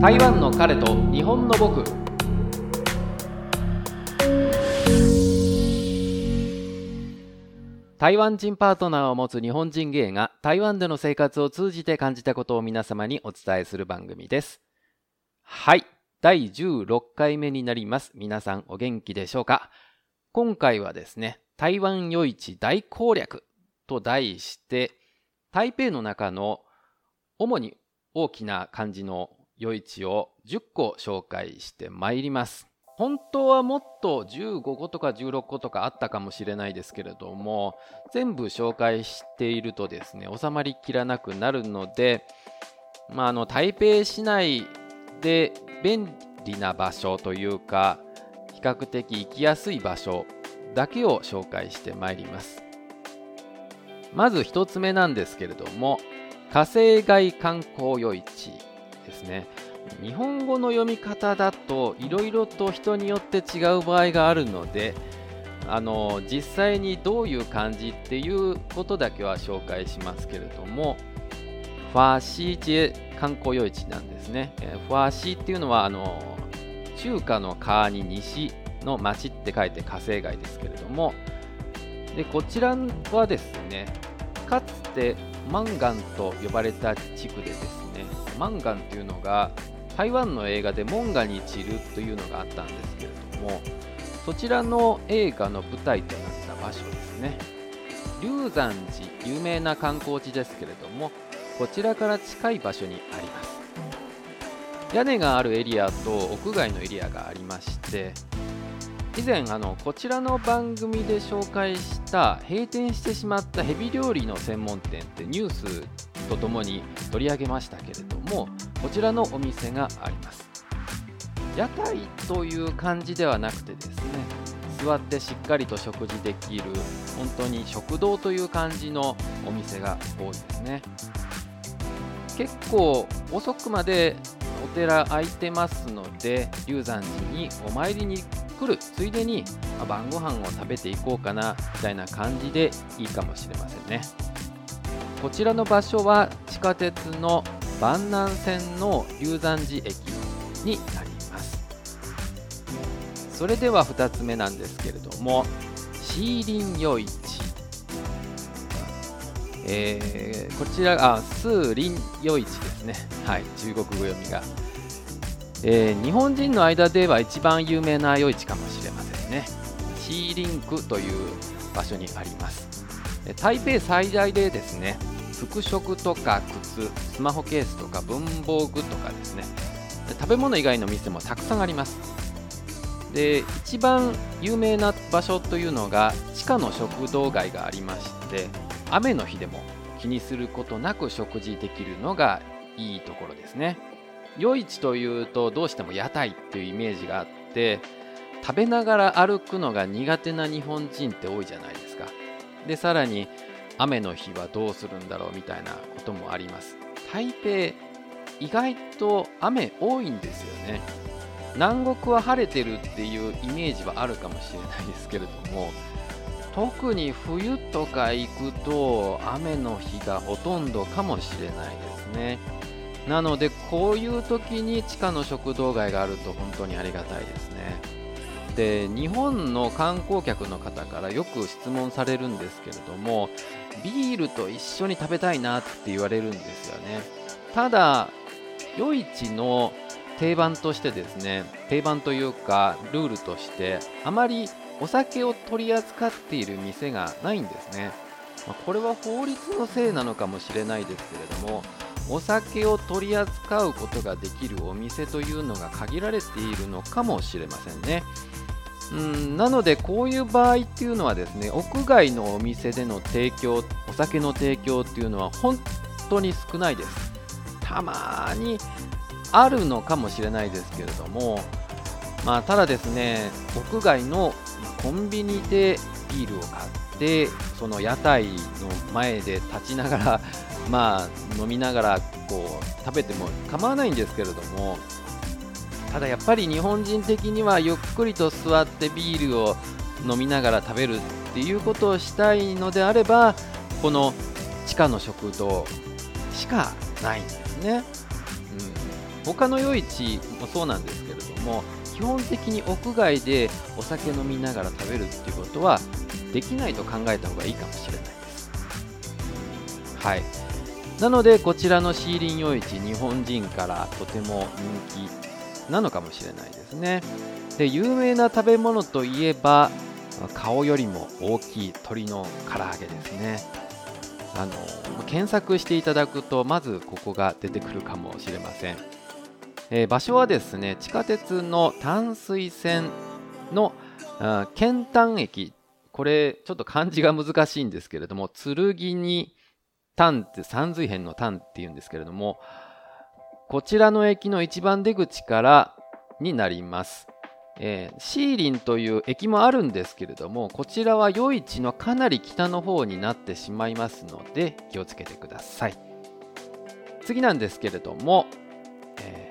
台湾の彼と日本の僕。台湾人パートナーを持つ日本人芸が台湾での生活を通じて感じたことを皆様にお伝えする番組です。はい。第16回目になります。皆さんお元気でしょうか？今回はですね台湾夜市大攻略と題して台北の中の主に大きな漢字の夜市を10個紹介してまいります。本当はもっと15個とか16個とかあったかもしれないですけれども全部紹介しているとですね収まりきらなくなるので、まあ、あの台北市内で便利な場所というか比較的行きやすい場所だけを紹介してまいります。まず1つ目なんですけれども火星街観光夜市。ですね日本語の読み方だといろいろと人によって違う場合があるのであの実際にどういう漢字っていうことだけは紹介しますけれどもファーシーチェ観光夜市なんですね。ファーシーっていうのはあの中華の川に西の町って書いて火星街ですけれどもでこちらはですねかつてマンガンと呼ばれた地区でですねマンガンっていうのが台湾の映画で「モンガに散る」というのがあったんですけれどもそちらの映画の舞台となった場所ですね。龍山寺有名な観光地ですけれどもこちらから近い場所にあります。屋根があるエリアと屋外のエリアがありまして以前あのこちらの番組で紹介した閉店してしまったヘビ料理の専門店ってニュースとともに取り上げましたけれどもこちらのお店があります。屋台という感じではなくてですね座ってしっかりと食事できる本当に食堂という感じのお店が多いですね。結構遅くまでお寺空いてますので龍山寺にお参りに来るついでに、ま晩ご飯を食べていこうかなみたいな感じでいいかもしれませんね。こちらの場所は地下鉄の万南線の龍山寺駅になります。それでは2つ目なんですけれどもシーリン夜市えー、こちらあスーリン夜市ですね。はい中国語読みが、えー、日本人の間では一番有名な夜市かもしれませんね。シーリンクという場所にあります。台北最大でですね服飾とか靴スマホケースとか文房具とかですね。食べ物以外の店もたくさんあります。で一番有名な場所というのが地下の食堂街がありまして雨の日でも気にすることなく食事できるのがいいところですね。夜市というとどうしても屋台っていうイメージがあって食べながら歩くのが苦手な日本人って多いじゃないですか。でさらに雨の日はどうするんだろうみたいなこともあります。台北意外と雨多いんですよね。南国は晴れてるっていうイメージはあるかもしれないですけれども特に冬とか行くと雨の日がほとんどかもしれないですね。なのでこういう時に地下の食堂街があると本当にありがたいですね。で日本の観光客の方からよく質問されるんですけれどもビールと一緒に食べたいなって言われるんですよね。ただ夜市の定番としてですね定番というかルールとしてあまりお酒を取り扱っている店がないんですね、まこれは法律のせいなのかもしれないですけれどもお酒を取り扱うことができるお店というのが限られているのかもしれませんね。うんなのでこういう場合っていうのはですね屋外のお店での提供お酒の提供っていうのは本当に少ないです。たまにあるのかもしれないですけれどもまあただですね屋外のコンビニでビールを買ってその屋台の前で立ちながらまあ飲みながらこう食べても構わないんですけれどもただやっぱり日本人的にはゆっくりと座ってビールを飲みながら食べるっていうことをしたいのであればこの地下の食堂しかないんですね、うん、他の夜市もそうなんですけれども基本的に屋外でお酒飲みながら食べるっていうことはできないと考えた方がいいかもしれないです。はい。なのでこちらのシーリン夜市日本人からとても人気なのかもしれないですね。で有名な食べ物といえば顔よりも大きい鶏の唐揚げですね。あの検索していただくとまずここが出てくるかもしれません、えー、場所はですね地下鉄の淡水線の剣丹駅。これちょっと漢字が難しいんですけれども剣に丹って三髄辺の丹っていうんですけれどもこちらの駅の一番出口からになります。えー、シーリンという駅もあるんですけれどもこちらは夜市のかなり北の方になってしまいますので気をつけてください。次なんですけれども、え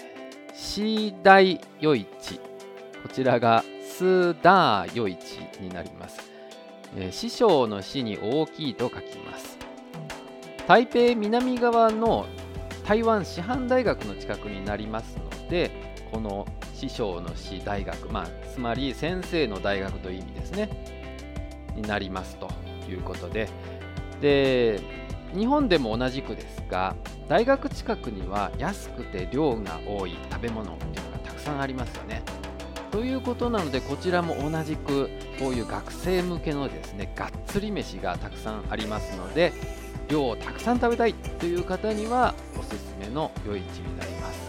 ー、シーダイ夜市こちらがスーダー夜市になります、えー、師匠の師に大きいと書きます。台北南側の台湾師範大学の近くになりますのでこの師匠の師大学、まあ、つまり先生の大学という意味ですねになりますということでで日本でも同じくですが大学近くには安くて量が多い食べ物っていうのがたくさんありますよね。ということなのでこちらも同じくこういう学生向けのですねがっつり飯がたくさんありますので量をたくさん食べたいという方にはおすすめの夜市になります。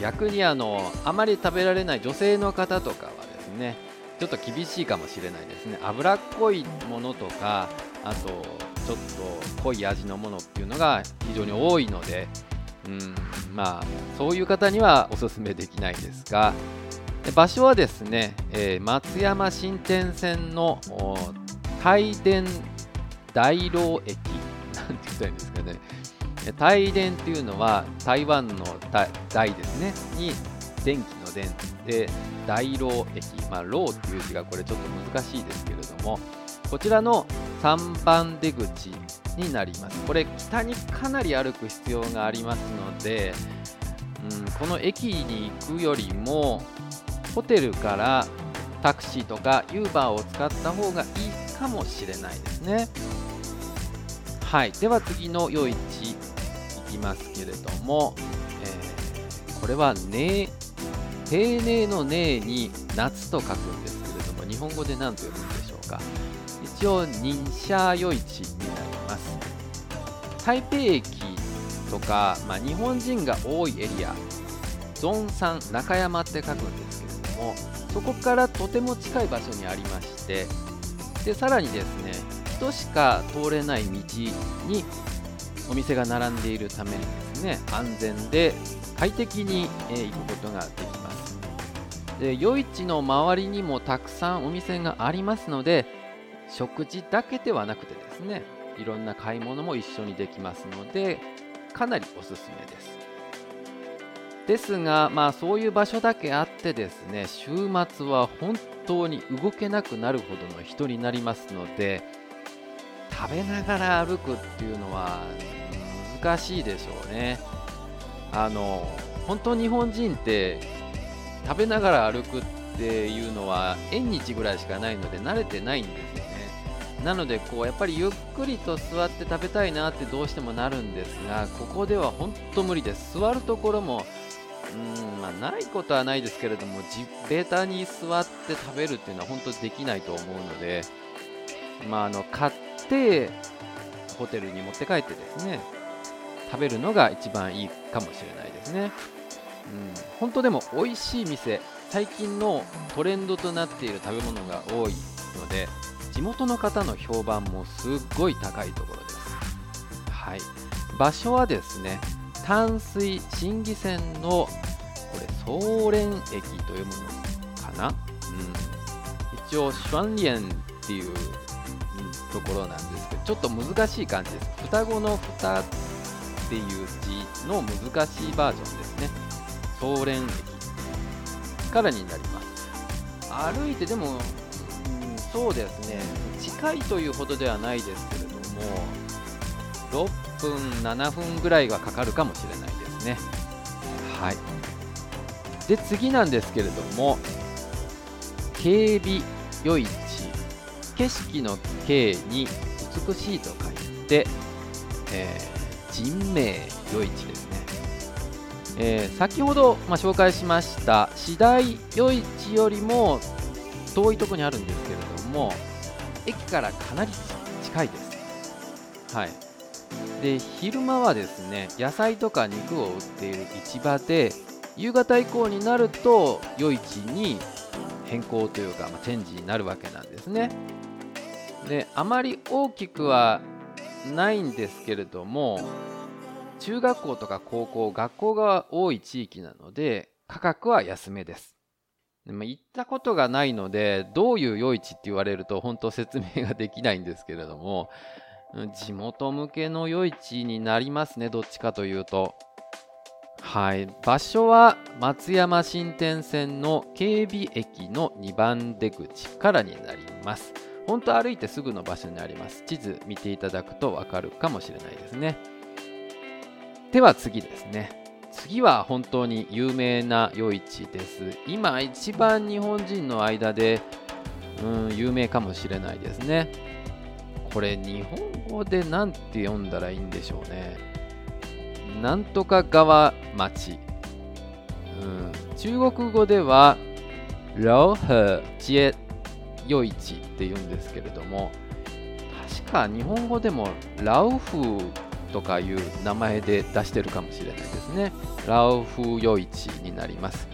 逆にあのあまり食べられない女性の方とかはですねちょっと厳しいかもしれないですね脂っこいものとかあとちょっと濃い味のものっていうのが非常に多いのでうんまあそういう方にはおすすめできないですが場所はですね、えー、松山新天線の大電大老駅なんて言ったらいいんですかね。大電っていうのは台湾の大ですね。に電気の電で大老駅、まあ、老っていう字がこれちょっと難しいですけれどもこちらの3番出口になります。これ北にかなり歩く必要がありますので、うん、この駅に行くよりもホテルからタクシーとか Uber を使った方がいいかもしれないですね。はいでは次の夜市いきますけれども、えー、これは、ね、丁寧の寧に夏と書くんですけれども、日本語で何と読むんでしょうか。一応、認写夜市になります。台北駅とか、まあ、日本人が多いエリア、ゾンさん、中山って書くんですけれども、そこからとても近い場所にありまして、でさらにですね、人しか通れない道にお店が並んでいるためにですね安全で快適に、え行くことができます。で夜市の周りにもたくさんお店がありますので食事だけではなくてですねいろんな買い物も一緒にできますのでかなりおすすめです。ですが、まあそういう場所だけあってですね、週末は本当に動けなくなるほどの人になりますので、食べながら歩くっていうのは難しいでしょうね。あの本当日本人って食べながら歩くっていうのは縁日ぐらいしかないので慣れてないんですよね。なのでこうやっぱりゆっくりと座って食べたいなってどうしてもなるんですがここでは本当無理です座るところもうんまあ、ないことはないですけれども地べたに座って食べるっていうのは本当できないと思うので、まあ、あの買ってホテルに持って帰ってですね食べるのが一番いいかもしれないですね、うん、本当でも美味しい店最近のトレンドとなっている食べ物が多いので地元の方の評判もすっごい高いところです、はい、場所はですね淡水新義線のこれ総連駅というものかな、うん、一応シュワンリエンっていうところなんですけどちょっと難しい感じです。双子の蓋っていう字の難しいバージョンですね。総連駅からになります。歩いてでも、うん、そうですね。近いというほどではないですけれども6分7分ぐらいはかかるかもしれないですね。はい。で次なんですけれども警備夜市景色の景に美しいと書いて、えー、人名夜市ですね、えー、先ほど、まあ、紹介しました次第夜市よりも遠いところにあるんですけれども駅からかなり近いです。はい。で昼間はですね野菜とか肉を売っている市場で夕方以降になると夜市に変更というか、まあ、チェンジになるわけなんですね。であまり大きくはないんですけれども中学校とか高校学校が多い地域なので価格は安めです。でも行ったことがないのでどういう夜市って言われると本当説明ができないんですけれども地元向けの夜市になりますねどっちかというと。はい。場所は松山新天線の警備駅の2番出口からになります。本当歩いてすぐの場所にあります。地図見ていただくとわかるかもしれないですね。では次ですね。次は本当に有名な夜市です。今一番日本人の間でうん有名かもしれないですね。これ日本語で何て読んだらいいんでしょうね。なんとか川町、うん、中国語では老河街。夜市って言うんですけれども確か日本語でもラウフとかいう名前で出してるかもしれないですね。ラウフ夜市になります、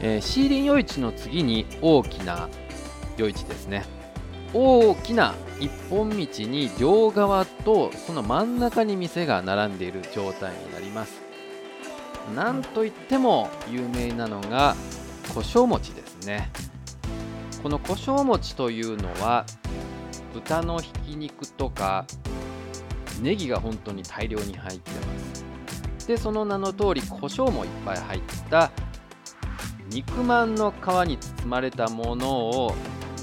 えー、シーリン夜市の次に大きな夜市ですね。大きな一本道に両側とその真ん中に店が並んでいる状態になります。なんといっても有名なのが胡椒餅ですね。この胡椒餅というのは豚のひき肉とかネギが本当に大量に入ってます。でその名の通り胡椒もいっぱい入った肉まんの皮に包まれたものを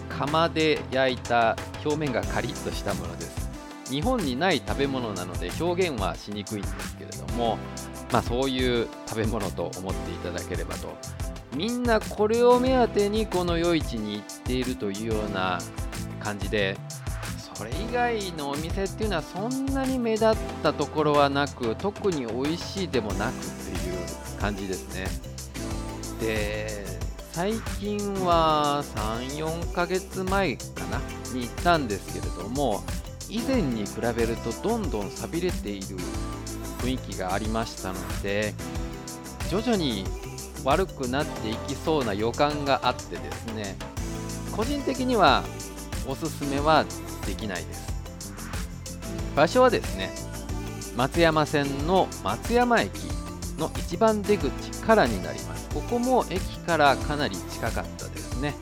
釜で焼いた表面がカリッとしたものです。日本にない食べ物なので表現はしにくいんですけれどもまあそういう食べ物と思っていただければとみんなこれを目当てにこの夜市に行っているというような感じでそれ以外のお店っていうのはそんなに目立ったところはなく特に美味しいでもなくっていう感じですね。で最近は34ヶ月前かなに行ったんですけれども以前に比べるとどんどん寂れている雰囲気がありましたので徐々に悪くなっていきそうな予感があってですね個人的にはおすすめはできないです。場所はですね松山線の松山駅の一番出口からになります。ここも駅からかなり近かったですね。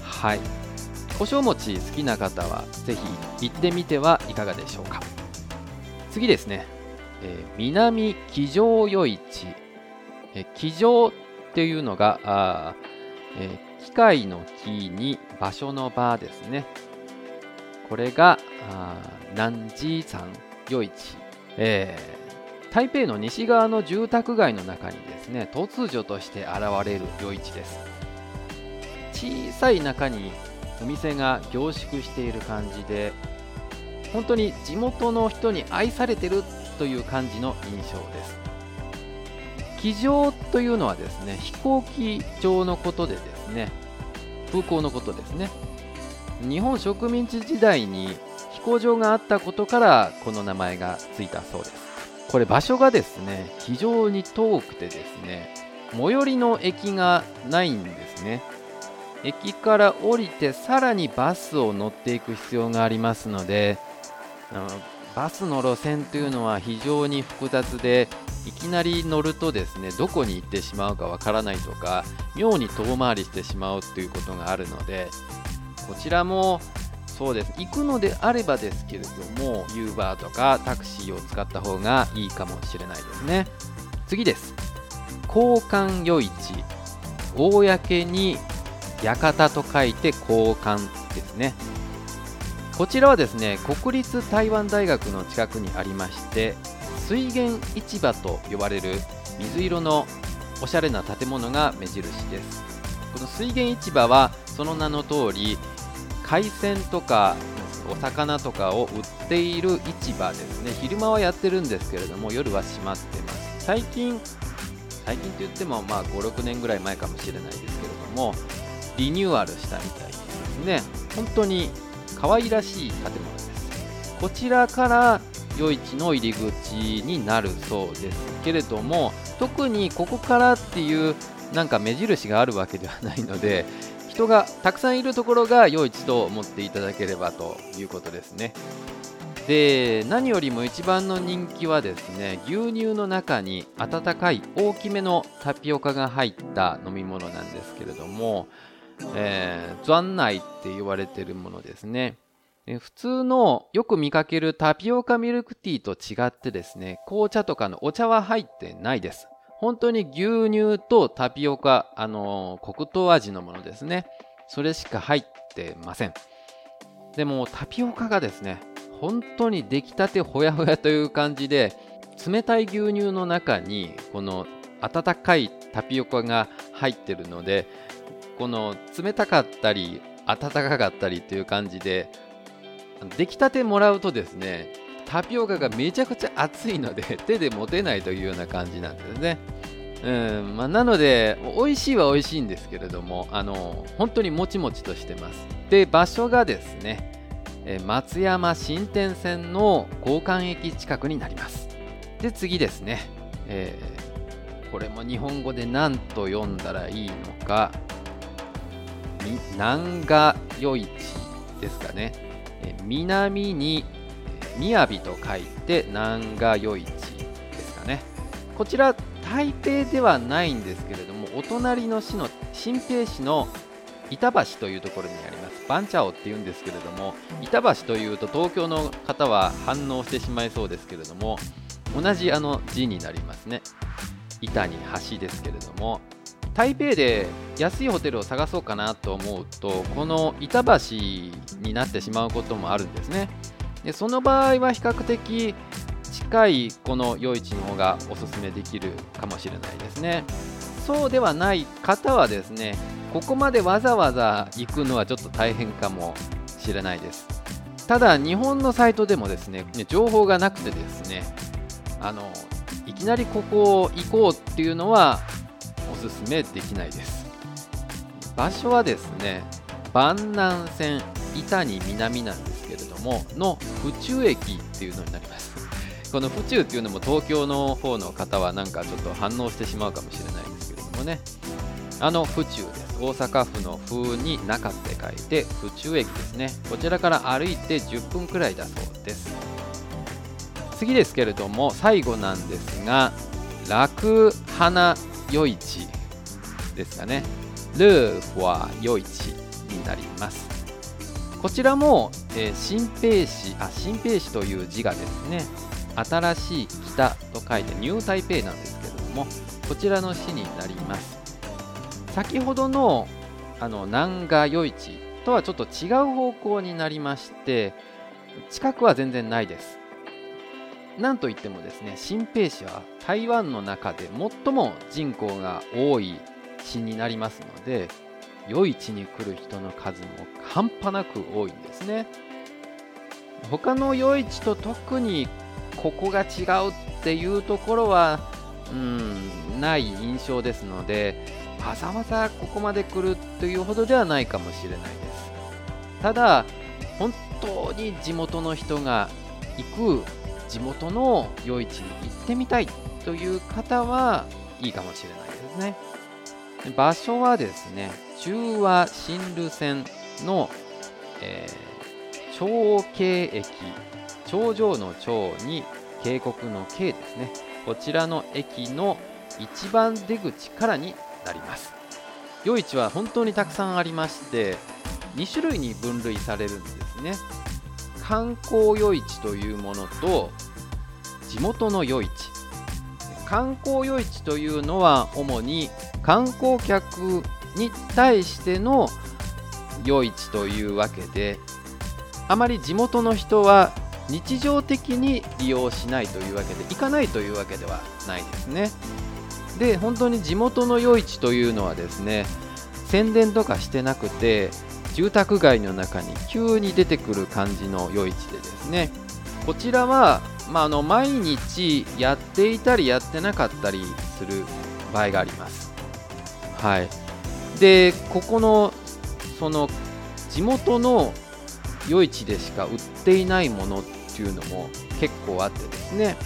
はい。胡椒餅好きな方はぜひ行ってみてはいかがでしょうか。次ですね、えー、南騎乗夜市、えー、騎乗っていうのがあ、えー、機械の木に場所の場ですね。これが南寺山夜市、えー、台北の西側の住宅街の中にですね突如として現れる夜市です。小さい中にお店が凝縮している感じで本当に地元の人に愛されてるという感じの印象です。機場というのはですね飛行機場のことでですね空港のことですね。日本植民地時代に飛行場があったことからこの名前がついたそうです。これ場所がですね非常に遠くてですね最寄りの駅がないんですね。駅から降りてさらにバスを乗っていく必要がありますのであのバスの路線というのは非常に複雑でいきなり乗るとですねどこに行ってしまうかわからないとか妙に遠回りしてしまうということがあるのでこちらもそうです。行くのであればですけれども Uber とかタクシーを使った方がいいかもしれないですね。次です。交換夜市。公に館と書いて交換ですね。こちらはですね国立台湾大学の近くにありまして水源市場と呼ばれる水色のおしゃれな建物が目印です。この水源市場はその名の通り海鮮とかお魚とかを売っている市場ですね。昼間はやってるんですけれども夜は閉まってます。最近最近と言ってもまあ56年ぐらい前かもしれないですけれどもリニューアルしたみたいですね。本当に可愛らしい建物です。こちらから夜市の入り口になるそうですけれども特にここからっていうなんか目印があるわけではないので人がたくさんいるところが夜市と思っていただければということですね。で何よりも一番の人気はですね牛乳の中に温かい大きめのタピオカが入った飲み物なんですけれども、えー、残内って言われてるものですね。普通のよく見かけるタピオカミルクティーと違ってですね紅茶とかのお茶は入ってないです。本当に牛乳とタピオカあのー、黒糖味のものですね。それしか入ってません。でもタピオカがですね本当に出来たてほやほやという感じで冷たい牛乳の中にこの温かいタピオカが入ってるのでこの冷たかったり温かかったりという感じで出来たてもらうとですねタピオカがめちゃくちゃ熱いので 手で持てないというような感じなんですね。うんまあ、なので美味しいは美味しいんですけれどもあの本当にもちもちとしてます。で場所がですね松山新天線の交換駅近くになりますで次ですね、えー、これも日本語で何と読んだらいいのか南賀余市ですかね、え南に雅と書いて南賀余市ですかね。こちら台北ではないんですけれどもお隣の市の新平市の板橋というところにあります。バンチャオっていうんですけれども板橋というと東京の方は反応してしまいそうですけれども同じあの字になりますね。板に橋ですけれども。台北で安いホテルを探そうかなと思うとこの板橋になってしまうこともあるんですねでその場合は比較的近いこの夜市の方がおすすめできるかもしれないですねそうではない方はですねここまでわざわざ行くのはちょっと大変かもしれないです。ただ、日本のサイトでもですね、情報がなくてですね、あの、いきなりここ行こうっていうのはすすめできないです。場所はですね、万南線伊丹南なんですけれども、の府中駅っていうのになります。この府中っていうのも東京の方の方はなんかちょっと反応してしまうかもしれないですけれどもね、あの府中です。大阪府の風に中って書いて府中駅ですねこちらから歩いて10分くらいだそうです次ですけれども最後なんですが楽花夜市ですかね。ルーフォア夜市になります。こちらも、えー、新平市あ新平市という字がですね新しい北と書いてニュータイペイなんですけれどもこちらの市になります。先ほどのあの南賀夜市とはちょっと違う方向になりまして近くは全然ないです。なんといってもですね新平市は台湾の中で最も人口が多い市になりますので夜市に来る人の数も半端なく多いんですね。他の夜市と特にここが違うっていうところはうんない印象ですのでわざわざここまで来るというほどではないかもしれないです。ただ本当に地元の人が行く地元の夜市に行ってみたいという方はいいかもしれないですね。場所はですね中和新路線の、えー、長京駅頂上の頂に渓谷の渓ですね。こちらの駅の一番出口からになります。夜市は本当にたくさんありまして2種類に分類されるんですね。観光夜市というものと地元の夜市。観光夜市というのは主に観光客に対しての夜市というわけであまり地元の人は日常的に利用しないというわけで行かないというわけではないですね。で本当に地元の夜市というのはですね宣伝とかしてなくて住宅街の中に急に出てくる感じの夜市でですねこちらは、まあ、あの毎日やっていたりやってなかったりする場合があります。はい。でここのその地元の夜市でしか売っていないものっていうのも結構あってですね。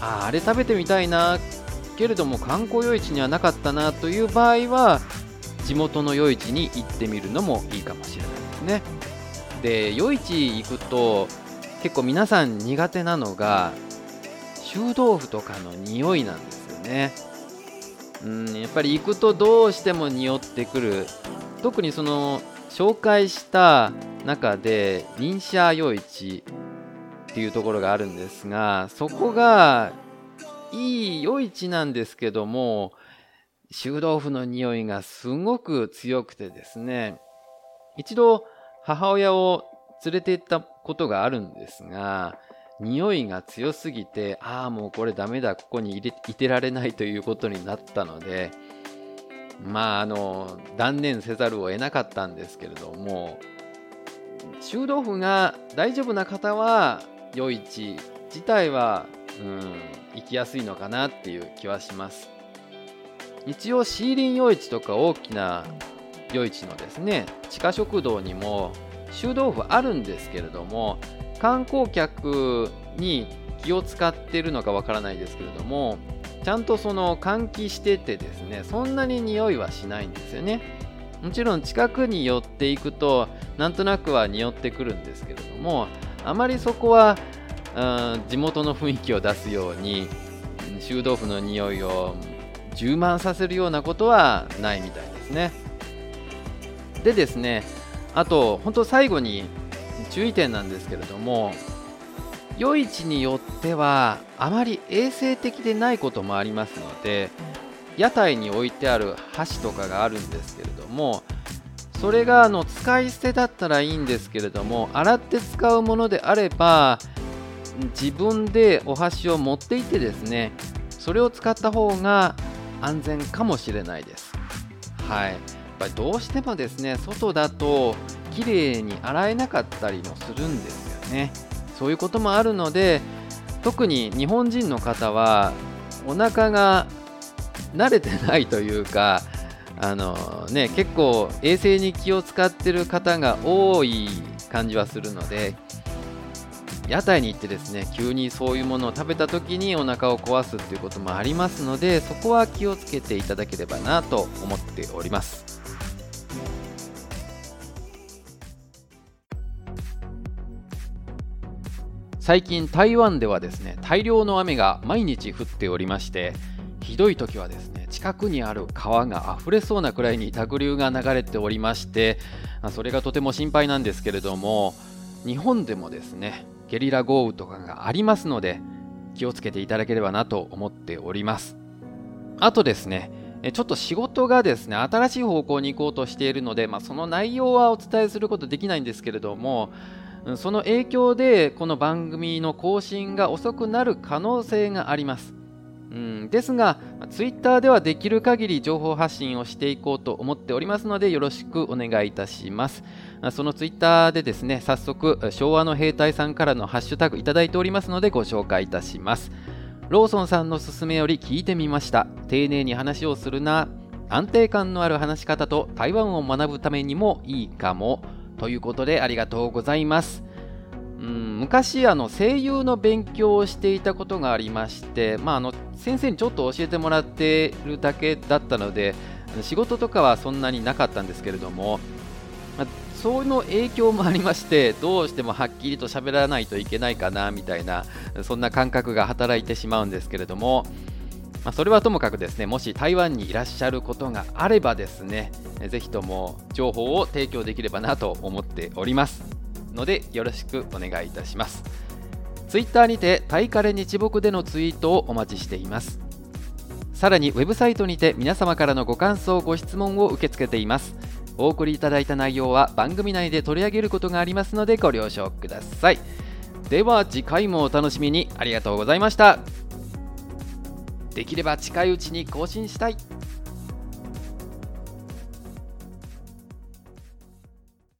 ああれ食べてみたいなけれども観光夜市にはなかったなという場合は地元の夜市に行ってみるのもいいかもしれないですね。で夜市行くと結構皆さん苦手なのが臭豆腐とかの匂いなんですよね。うんやっぱり行くとどうしても匂ってくる。特にその紹介した中で忍者夜市っていうところがあるんですがそこがいい夜市なんですけども臭豆腐の匂いがすごく強くてですね一度母親を連れて行ったことがあるんですが匂いが強すぎてああもうこれダメだここに入れいてられないということになったのでまああの断念せざるを得なかったんですけれども臭豆腐が大丈夫な方は夜市自体は、うん、行きやすいのかなっていう気はします。一応シーリン夜市とか大きな夜市のですね地下食堂にも臭豆腐あるんですけれども観光客に気を使ってるのかわからないですけれどもちゃんとその換気しててですねそんなに匂いはしないんですよね。もちろん近くに寄っていくとなんとなくは匂ってくるんですけれどもあまりそこは、うん、地元の雰囲気を出すように臭豆腐の匂いを充満させるようなことはないみたいですね。でですねあと本当最後に注意点なんですけれども夜市によってはあまり衛生的でないこともありますので屋台に置いてある箸とかがあるんですけれどもそれがあの使い捨てだったらいいんですけれども洗って使うものであれば自分でお箸を持っていってですねそれを使った方が安全かもしれないです。はい。ぱりどうしてもですね外だと綺麗に洗えなかったりもするんですよね。そういうこともあるので特に日本人の方はお腹が慣れてないというかあのね、結構衛生に気を使ってる方が多い感じはするので屋台に行ってですね急にそういうものを食べた時にお腹を壊すっていうこともありますのでそこは気をつけていただければなと思っております。最近台湾ではですね大量の雨が毎日降っておりましてひどい時はですね近くにある川が溢れそうなくらいに濁流が流れておりましてそれがとても心配なんですけれども日本でもですねゲリラ豪雨とかがありますので気をつけていただければなと思っております。あとですねちょっと仕事がですね新しい方向に行こうとしているので、まあ、その内容はお伝えすることできないんですけれどもその影響でこの番組の更新が遅くなる可能性がありますうん、ですが、ツイッターではできる限り情報発信をしていこうと思っておりますので、よろしくお願いいたします。そのツイッターでですね、早速、昭和の兵隊さんからのハッシュタグいただいておりますので、ご紹介いたします。ローソンさんの勧めより聞いてみました。丁寧に話をするな。安定感のある話し方と台湾を学ぶためにもいいかも。ということで、ありがとうございます。うん、昔あの声優の勉強をしていたことがありまして、まあ、あの先生にちょっと教えてもらってるだけだったので仕事とかはそんなになかったんですけれども、まあ、その影響もありましてどうしてもはっきりと喋らないといけないかなみたいなそんな感覚が働いてしまうんですけれども、まあ、それはともかくですねもし台湾にいらっしゃることがあればですねぜひとも情報を提供できればなと思っております。のでよろしくお願いいたします。Twitter にてタイカレ日木でのツイートをお待ちしています。さらにウェブサイトにて皆様からのご感想ご質問を受け付けています。お送りいただいた内容は番組内で取り上げることがありますのでご了承ください。では次回もお楽しみに。ありがとうございました。できれば近いうちに更新したい。